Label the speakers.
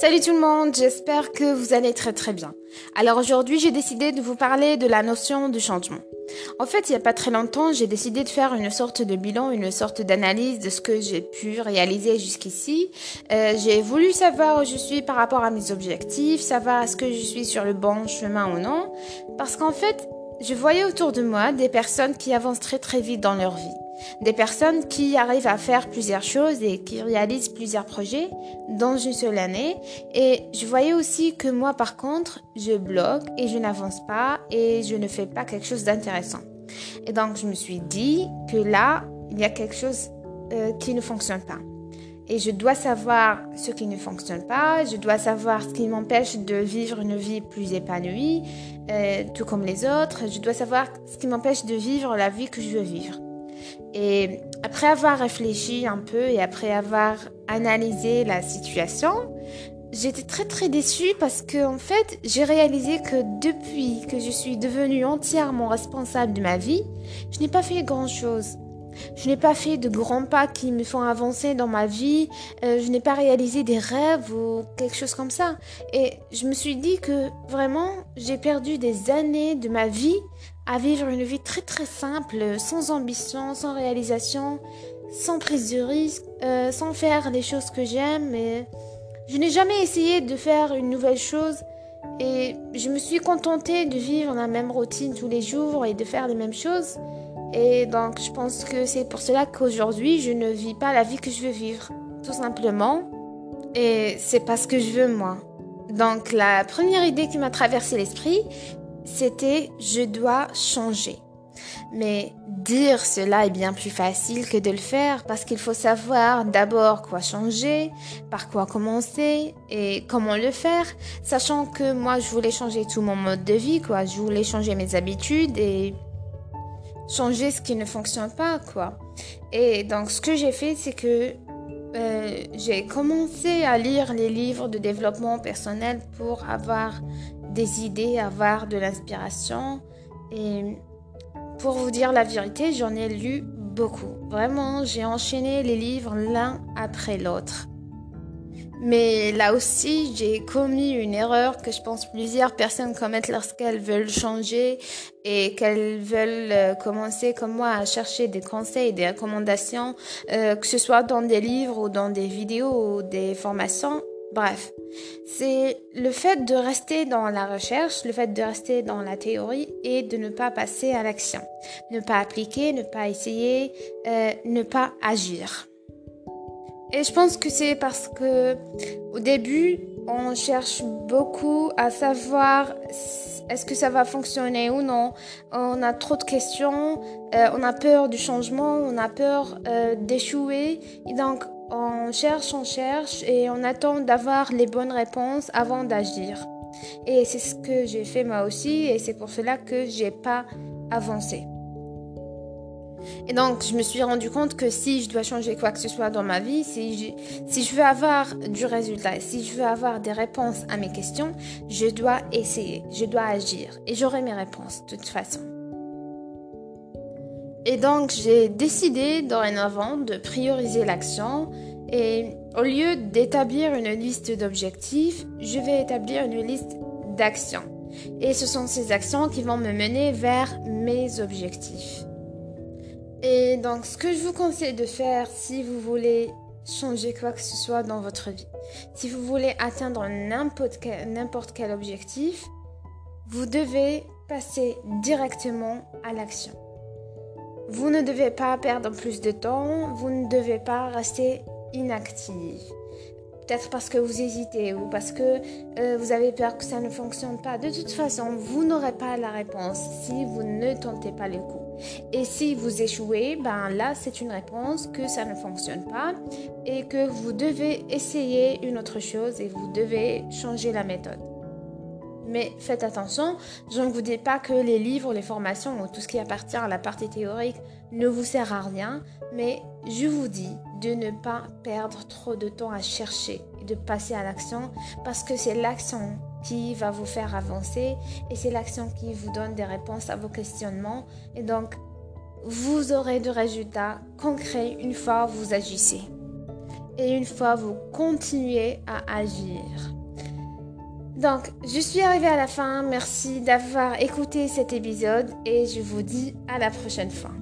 Speaker 1: Salut tout le monde, j'espère que vous allez très très bien. Alors aujourd'hui j'ai décidé de vous parler de la notion du changement. En fait, il n'y a pas très longtemps, j'ai décidé de faire une sorte de bilan, une sorte d'analyse de ce que j'ai pu réaliser jusqu'ici. Euh, j'ai voulu savoir où je suis par rapport à mes objectifs, savoir est-ce que je suis sur le bon chemin ou non. Parce qu'en fait, je voyais autour de moi des personnes qui avancent très très vite dans leur vie. Des personnes qui arrivent à faire plusieurs choses et qui réalisent plusieurs projets dans une seule année. Et je voyais aussi que moi, par contre, je bloque et je n'avance pas et je ne fais pas quelque chose d'intéressant. Et donc, je me suis dit que là, il y a quelque chose euh, qui ne fonctionne pas. Et je dois savoir ce qui ne fonctionne pas, je dois savoir ce qui m'empêche de vivre une vie plus épanouie, euh, tout comme les autres, je dois savoir ce qui m'empêche de vivre la vie que je veux vivre. Et après avoir réfléchi un peu et après avoir analysé la situation, j'étais très très déçue parce que en fait, j'ai réalisé que depuis que je suis devenue entièrement responsable de ma vie, je n'ai pas fait grand-chose. Je n'ai pas fait de grands pas qui me font avancer dans ma vie. Euh, je n'ai pas réalisé des rêves ou quelque chose comme ça. Et je me suis dit que vraiment, j'ai perdu des années de ma vie à vivre une vie très très simple, sans ambition, sans réalisation, sans prise de risque, euh, sans faire les choses que j'aime. Je n'ai jamais essayé de faire une nouvelle chose et je me suis contentée de vivre la même routine tous les jours et de faire les mêmes choses. Et donc je pense que c'est pour cela qu'aujourd'hui je ne vis pas la vie que je veux vivre, tout simplement. Et c'est pas ce que je veux moi. Donc la première idée qui m'a traversé l'esprit, c'était je dois changer. Mais dire cela est bien plus facile que de le faire parce qu'il faut savoir d'abord quoi changer, par quoi commencer et comment le faire, sachant que moi je voulais changer tout mon mode de vie, quoi. Je voulais changer mes habitudes et changer ce qui ne fonctionne pas, quoi. Et donc ce que j'ai fait, c'est que euh, j'ai commencé à lire les livres de développement personnel pour avoir des idées, avoir de l'inspiration. Et pour vous dire la vérité, j'en ai lu beaucoup. Vraiment, j'ai enchaîné les livres l'un après l'autre. Mais là aussi, j'ai commis une erreur que je pense plusieurs personnes commettent lorsqu'elles veulent changer et qu'elles veulent euh, commencer comme moi à chercher des conseils, des recommandations, euh, que ce soit dans des livres ou dans des vidéos ou des formations. Bref, c'est le fait de rester dans la recherche, le fait de rester dans la théorie et de ne pas passer à l'action. Ne pas appliquer, ne pas essayer, euh, ne pas agir. Et je pense que c'est parce que au début, on cherche beaucoup à savoir est-ce que ça va fonctionner ou non. On a trop de questions, euh, on a peur du changement, on a peur euh, d'échouer. Donc, on cherche, on cherche et on attend d'avoir les bonnes réponses avant d'agir. Et c'est ce que j'ai fait moi aussi et c'est pour cela que j'ai pas avancé. Et donc, je me suis rendu compte que si je dois changer quoi que ce soit dans ma vie, si je, si je veux avoir du résultat, si je veux avoir des réponses à mes questions, je dois essayer, je dois agir et j'aurai mes réponses de toute façon. Et donc, j'ai décidé dorénavant de prioriser l'action et au lieu d'établir une liste d'objectifs, je vais établir une liste d'actions. Et ce sont ces actions qui vont me mener vers mes objectifs. Et donc, ce que je vous conseille de faire si vous voulez changer quoi que ce soit dans votre vie, si vous voulez atteindre n'importe quel, objectif, vous devez passer directement à l'action. Vous ne devez pas perdre plus de temps, vous ne devez pas rester inactive. Peut-être parce que vous hésitez ou parce que euh, vous avez peur que ça ne fonctionne pas. De toute façon, vous n'aurez pas la réponse si vous ne tentez pas le coup. Et si vous échouez, ben là, c'est une réponse que ça ne fonctionne pas et que vous devez essayer une autre chose et vous devez changer la méthode. Mais faites attention, je ne vous dis pas que les livres, les formations ou tout ce qui appartient à la partie théorique ne vous sert à rien, mais je vous dis de ne pas perdre trop de temps à chercher et de passer à l'action parce que c'est l'action qui va vous faire avancer et c'est l'action qui vous donne des réponses à vos questionnements et donc vous aurez des résultats concrets une fois vous agissez. et une fois vous continuez à agir. Donc, je suis arrivée à la fin. Merci d'avoir écouté cet épisode et je vous dis à la prochaine fois.